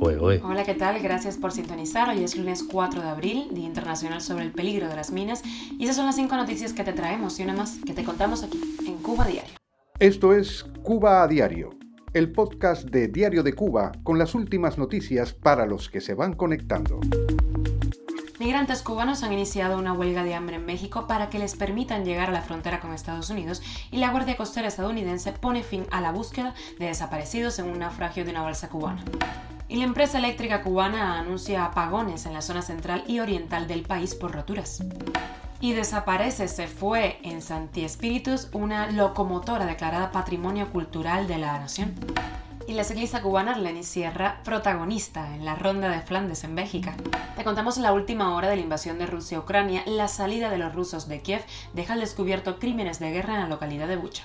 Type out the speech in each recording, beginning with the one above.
Hola, ¿qué tal? Gracias por sintonizar. Hoy es lunes 4 de abril, Día Internacional sobre el Peligro de las Minas. Y esas son las cinco noticias que te traemos y una más que te contamos aquí, en Cuba Diario. Esto es Cuba a Diario, el podcast de Diario de Cuba con las últimas noticias para los que se van conectando. Migrantes cubanos han iniciado una huelga de hambre en México para que les permitan llegar a la frontera con Estados Unidos y la Guardia Costera estadounidense pone fin a la búsqueda de desaparecidos en un naufragio de una balsa cubana. Y la empresa eléctrica cubana anuncia apagones en la zona central y oriental del país por roturas. Y desaparece, se fue en Santi Espíritus una locomotora declarada Patrimonio Cultural de la Nación y la ciclista cubana Arlene Sierra, protagonista en la ronda de Flandes en Bélgica. Te contamos la última hora de la invasión de Rusia a Ucrania, la salida de los rusos de Kiev deja descubierto crímenes de guerra en la localidad de Bucha.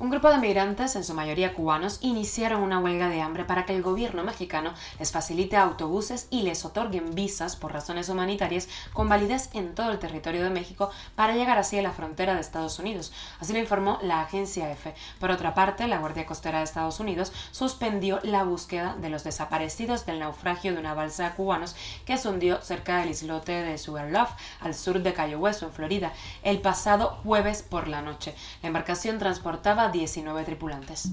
Un grupo de migrantes, en su mayoría cubanos, iniciaron una huelga de hambre para que el gobierno mexicano les facilite autobuses y les otorguen visas por razones humanitarias con validez en todo el territorio de México para llegar así a la frontera de Estados Unidos. Así lo informó la agencia EFE. Por otra parte, la Guardia Costera de Estados Unidos suspendió la búsqueda de los desaparecidos del naufragio de una balsa de cubanos que se hundió cerca del islote de Sugarloaf, al sur de Cayo Hueso, en Florida, el pasado jueves por la noche. La embarcación transportaba 19 tripulantes.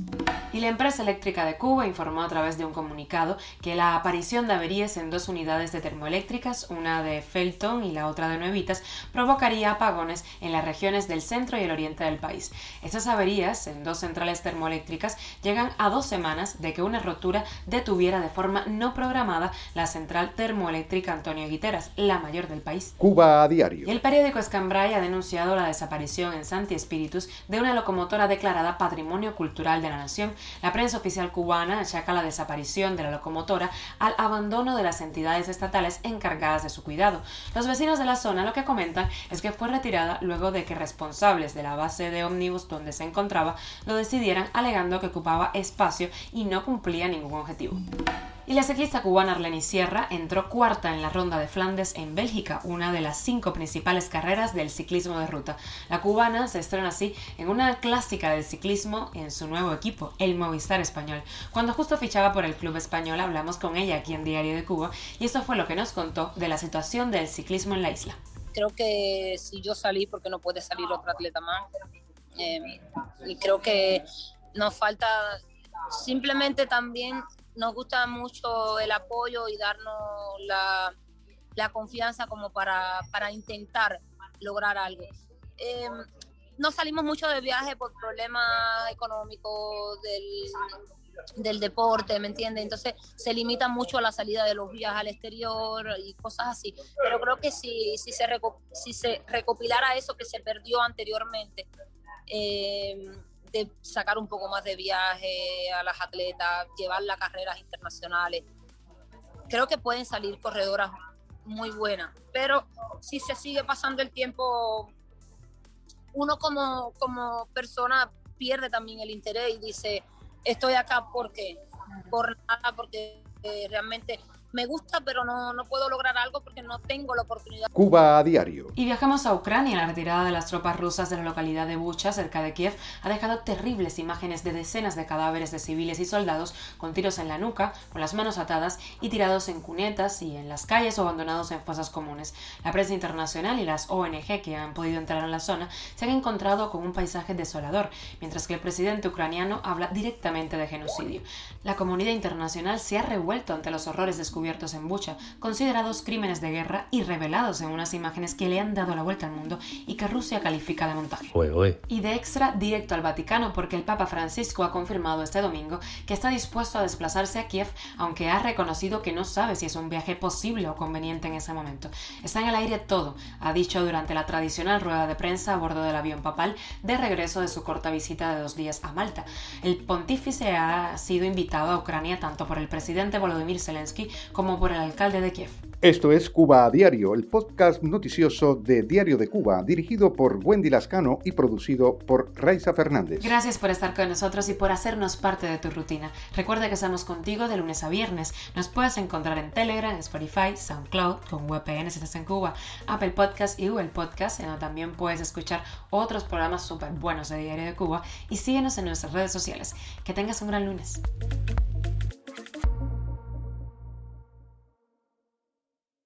Y la empresa eléctrica de Cuba informó a través de un comunicado que la aparición de averías en dos unidades de termoeléctricas, una de Felton y la otra de Nuevitas, provocaría apagones en las regiones del centro y el oriente del país. Estas averías en dos centrales termoeléctricas llegan a dos semanas de que una rotura detuviera de forma no programada la central termoeléctrica Antonio Guiteras, la mayor del país. Cuba a diario. Y el periódico Escambray ha denunciado la desaparición en Santi Espíritus de una locomotora declarada Patrimonio Cultural de la Nación, la prensa oficial cubana achaca la desaparición de la locomotora al abandono de las entidades estatales encargadas de su cuidado. Los vecinos de la zona lo que comentan es que fue retirada luego de que responsables de la base de ómnibus donde se encontraba lo decidieran alegando que ocupaba espacio y no cumplía ningún objetivo. Y la ciclista cubana Arleni Sierra entró cuarta en la ronda de Flandes en Bélgica, una de las cinco principales carreras del ciclismo de ruta. La cubana se estrena así en una clásica del ciclismo en su nuevo equipo, el Movistar Español. Cuando justo fichaba por el club español hablamos con ella aquí en Diario de Cuba y eso fue lo que nos contó de la situación del ciclismo en la isla. Creo que si yo salí, porque no puede salir otro atleta más. Eh, y creo que nos falta simplemente también nos gusta mucho el apoyo y darnos la, confianza como para, para, intentar lograr algo. Eh, no salimos mucho de viaje por problemas económicos del, del deporte, ¿me entiendes? Entonces se limita mucho la salida de los viajes al exterior y cosas así. Pero creo que si, si, se, si se recopilara eso que se perdió anteriormente, eh, de sacar un poco más de viaje a las atletas, llevarlas a carreras internacionales. Creo que pueden salir corredoras muy buenas, pero si se sigue pasando el tiempo, uno como, como persona pierde también el interés y dice, estoy acá porque, por nada, porque eh, realmente me gusta, pero no, no puedo lograr algo porque no tengo la oportunidad. Cuba a diario. Y viajamos a Ucrania. La retirada de las tropas rusas de la localidad de Bucha, cerca de Kiev, ha dejado terribles imágenes de decenas de cadáveres de civiles y soldados con tiros en la nuca, con las manos atadas y tirados en cunetas y en las calles o abandonados en fosas comunes. La prensa internacional y las ONG que han podido entrar en la zona se han encontrado con un paisaje desolador, mientras que el presidente ucraniano habla directamente de genocidio. La comunidad internacional se ha revuelto ante los horrores descubiertos descubiertos en Bucha, considerados crímenes de guerra y revelados en unas imágenes que le han dado la vuelta al mundo y que Rusia califica de montaje. Y de extra directo al Vaticano porque el Papa Francisco ha confirmado este domingo que está dispuesto a desplazarse a Kiev, aunque ha reconocido que no sabe si es un viaje posible o conveniente en ese momento. Está en el aire todo, ha dicho durante la tradicional rueda de prensa a bordo del avión papal de regreso de su corta visita de dos días a Malta. El pontífice ha sido invitado a Ucrania tanto por el presidente Volodymyr Zelensky como por el alcalde de Kiev. Esto es Cuba a Diario, el podcast noticioso de Diario de Cuba, dirigido por Wendy Lascano y producido por Raiza Fernández. Gracias por estar con nosotros y por hacernos parte de tu rutina. Recuerda que estamos contigo de lunes a viernes. Nos puedes encontrar en Telegram, Spotify, SoundCloud, con VPN si estás en Cuba, Apple Podcast y Google Podcast, en donde también puedes escuchar otros programas súper buenos de Diario de Cuba. Y síguenos en nuestras redes sociales. Que tengas un gran lunes.